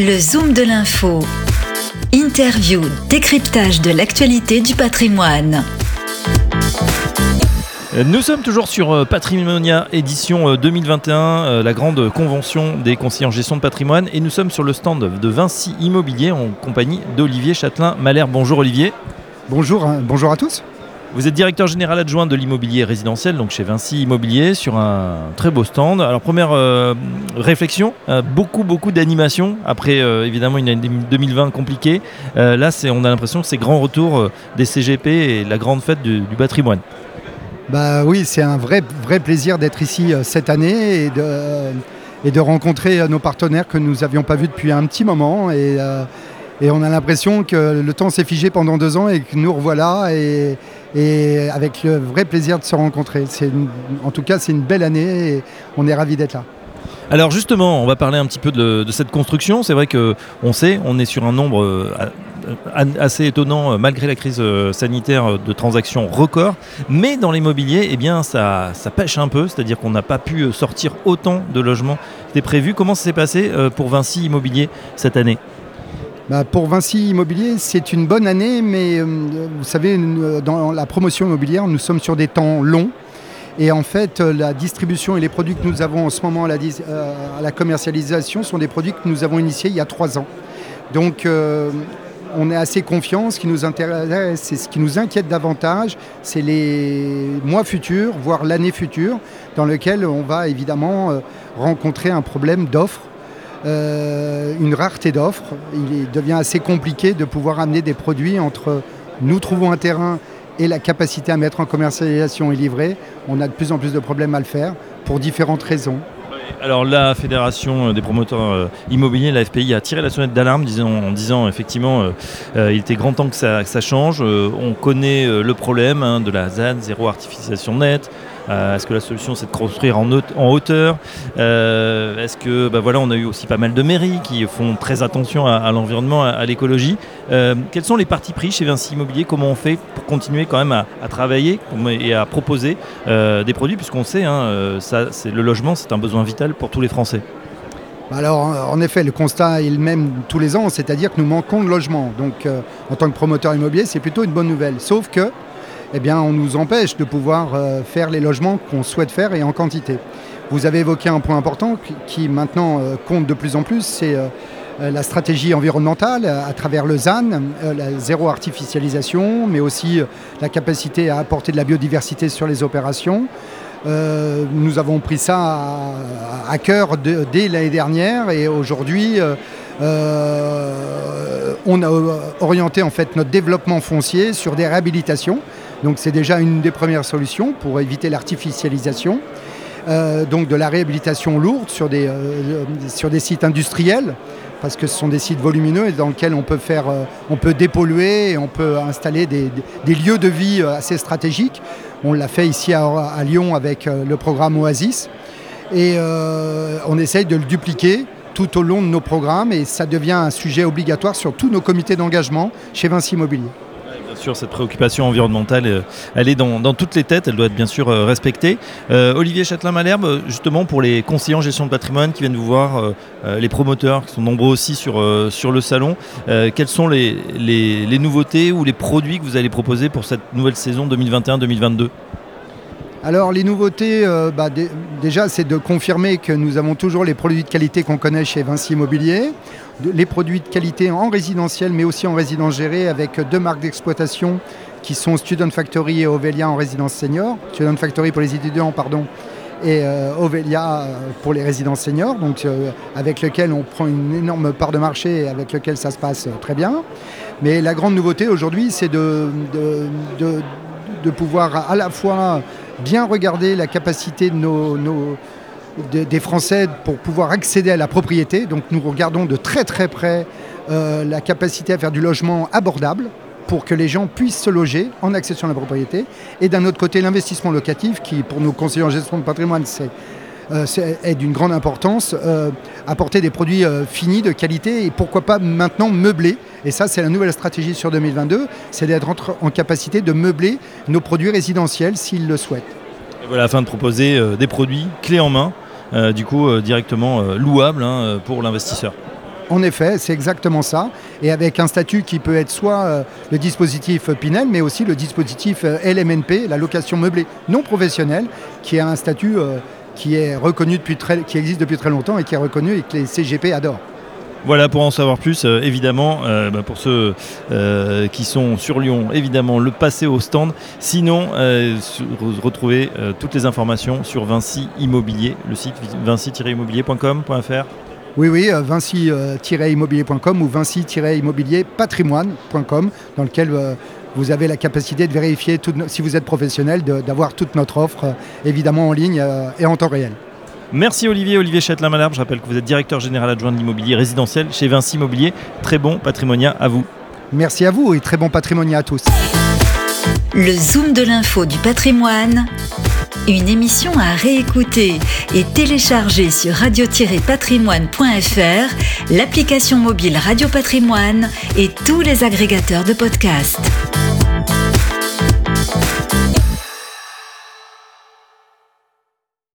Le Zoom de l'info. Interview, décryptage de l'actualité du patrimoine. Nous sommes toujours sur euh, Patrimonia édition 2021, euh, euh, la grande convention des conseillers en gestion de patrimoine, et nous sommes sur le stand de Vinci Immobilier en compagnie d'Olivier Châtelain-Malher. Bonjour Olivier. Bonjour, hein, bonjour à tous. Vous êtes directeur général adjoint de l'immobilier résidentiel, donc chez Vinci Immobilier, sur un très beau stand. Alors première réflexion, beaucoup beaucoup d'animation après évidemment une année 2020 compliquée. là, c'est, on a l'impression que c'est grand retour des CGP et la grande fête du patrimoine. Bah oui, c'est un vrai, vrai plaisir d'être ici euh, cette année et de, euh, et de rencontrer euh, nos partenaires que nous n'avions pas vus depuis un petit moment. Et, et on a l'impression que le temps s'est figé pendant deux ans et que nous revoilà et, et avec le vrai plaisir de se rencontrer. en tout cas, c'est une belle année et on est ravis d'être là. Alors justement, on va parler un petit peu de, cette construction. C'est vrai que on sait, on est sur un nombre assez étonnant euh, malgré la crise euh, sanitaire euh, de transactions records. Mais dans l'immobilier, eh bien, ça, pêche un peu, c'est-à-dire qu'on n'a pas pu sortir autant de logements que prévu. Comment ça s'est passé pour Vinci Immobilier cette année? Bah, pour Vinci Immobilier, c'est une bonne année, mais vous savez, dans la promotion immobilière, nous sommes sur des temps longs. Et en fait, la distribution et les produits que nous avons en ce moment à la, commercialisation sont des produits que nous avons initiés il y a trois ans. Donc, on est assez confiant. Ce qui nous intéresse, c'est ce qui nous inquiète davantage, c'est les mois futurs, voire l'année future, dans lequel on va évidemment euh, rencontrer un problème d'offres. Euh, une rareté d'offres. Il devient assez compliqué de pouvoir amener des produits entre nous trouvons un terrain et la capacité à mettre en commercialisation et livrer. On a de plus en plus de problèmes à le faire pour différentes raisons. Alors la Fédération des promoteurs euh, immobiliers, la FPI, a tiré la sonnette d'alarme en disant effectivement euh, il était grand temps que ça, change. on connaît le problème hein, de la ZAN, zéro artificialisation nette. Euh, est-ce que la solution c'est de construire en, hauteur euh, Est-ce que bah, voilà, on a eu aussi pas mal de mairies qui font très attention à, l'environnement, à, l'écologie. Euh, quels sont les partis pris chez Vinci Immobilier? Comment on fait pour continuer quand même à, travailler et à proposer des produits? Puisqu'on sait, hein, ça, le logement c'est un besoin vital pour tous les Français. Alors, en effet, le constat est le même tous les ans, c'est-à-dire que nous manquons de logements. Donc, en tant que promoteur immobilier, c'est plutôt une bonne nouvelle. Sauf que eh on nous empêche de pouvoir euh, faire les logements qu'on souhaite faire et en quantité. Vous avez évoqué un point important qui maintenant euh, compte de plus en plus, c'est euh, la stratégie environnementale à travers le ZAN, la zéro artificialisation, mais aussi la capacité à apporter de la biodiversité sur les opérations. nous avons pris ça à, cœur dès l'année dernière et aujourd'hui, on a orienté en fait notre développement foncier sur des réhabilitations. Donc c'est déjà une des premières solutions pour éviter l'artificialisation. Euh, donc de la réhabilitation lourde sur des, euh, sur des sites industriels, parce que ce sont des sites volumineux et dans lesquels on peut, euh, dépolluer et on peut installer des, lieux de vie assez stratégiques. On l'a fait ici à, à, Lyon avec le programme Oasis. Et on essaye de le dupliquer tout au long de nos programmes et ça devient un sujet obligatoire sur tous nos comités d'engagement chez Vinci Immobilier cette préoccupation environnementale, euh, elle est dans, toutes les têtes, elle doit être bien sûr euh, respectée. Euh, Olivier Châtelain-Malherbe, justement pour les conseillers en gestion de patrimoine qui viennent vous voir, les promoteurs qui sont nombreux aussi sur, le salon, quelles sont les, les nouveautés ou les produits que vous allez proposer pour cette nouvelle saison 2021-2022 alors les nouveautés, euh, bah, déjà c'est de confirmer que nous avons toujours les produits de qualité qu'on connaît chez Vinci Immobilier, les produits de qualité en résidentiel mais aussi en résidence gérée avec deux marques d'exploitation qui sont Student Factory et Ovelia en résidence senior. Student Factory pour les étudiants, pardon, et euh, Ovelia euh, pour les résidences seniors, avec lequel on prend une énorme part de marché et avec lequel ça se passe très bien. Mais la grande nouveauté aujourd'hui, c'est de, pouvoir à la fois bien regarder la capacité des Français pour pouvoir accéder à la propriété. Donc nous regardons de très très près euh, la capacité à faire du logement abordable pour que les gens puissent se loger en accession à la propriété. Et d'un autre côté, l'investissement locatif, qui pour nos conseillers en gestion de patrimoine, c'est est d'une grande importance, euh, apporter des produits euh, finis de qualité et pourquoi pas maintenant meubler. Et ça, c'est la nouvelle stratégie sur 2022, c'est d'être en capacité de meubler nos produits résidentiels s'ils le souhaitent. Et voilà, afin de proposer des produits clés en main, du coup directement louables hein, pour l'investisseur. En effet, c'est exactement ça. Et avec un statut qui peut être soit euh, le dispositif Pinel, mais aussi le dispositif euh, LMNP, la location meublée non professionnelle, qui a un statut euh, qui est reconnu depuis très, qui existe depuis très longtemps et qui est reconnu et que les CGP adorent. Voilà, pour en savoir plus, euh, évidemment, euh, bah, pour ceux euh, qui sont sur Lyon, évidemment, le passer au stand. Sinon, retrouvez toutes les informations sur Vinci Immobilier, le site vinci-immobilier.com.fr. Oui, oui, vinci-immobilier.com ou vinci-immobilier-patrimoine.com, dans lequel vous avez la capacité de vérifier, si vous êtes professionnel, d'avoir toute notre offre, évidemment en ligne et en temps réel. Merci Olivier, Olivier Châtelain-Malherbe. Je rappelle que vous êtes directeur général adjoint de l'immobilier résidentiel chez Vinci Immobilier. Très bon patrimonia à vous. Merci à vous et très bon patrimonia à tous. Le Zoom de l'info du patrimoine, une émission à réécouter et télécharger sur radio-patrimoine.fr, l'application mobile Radio Patrimoine et tous les agrégateurs de podcasts.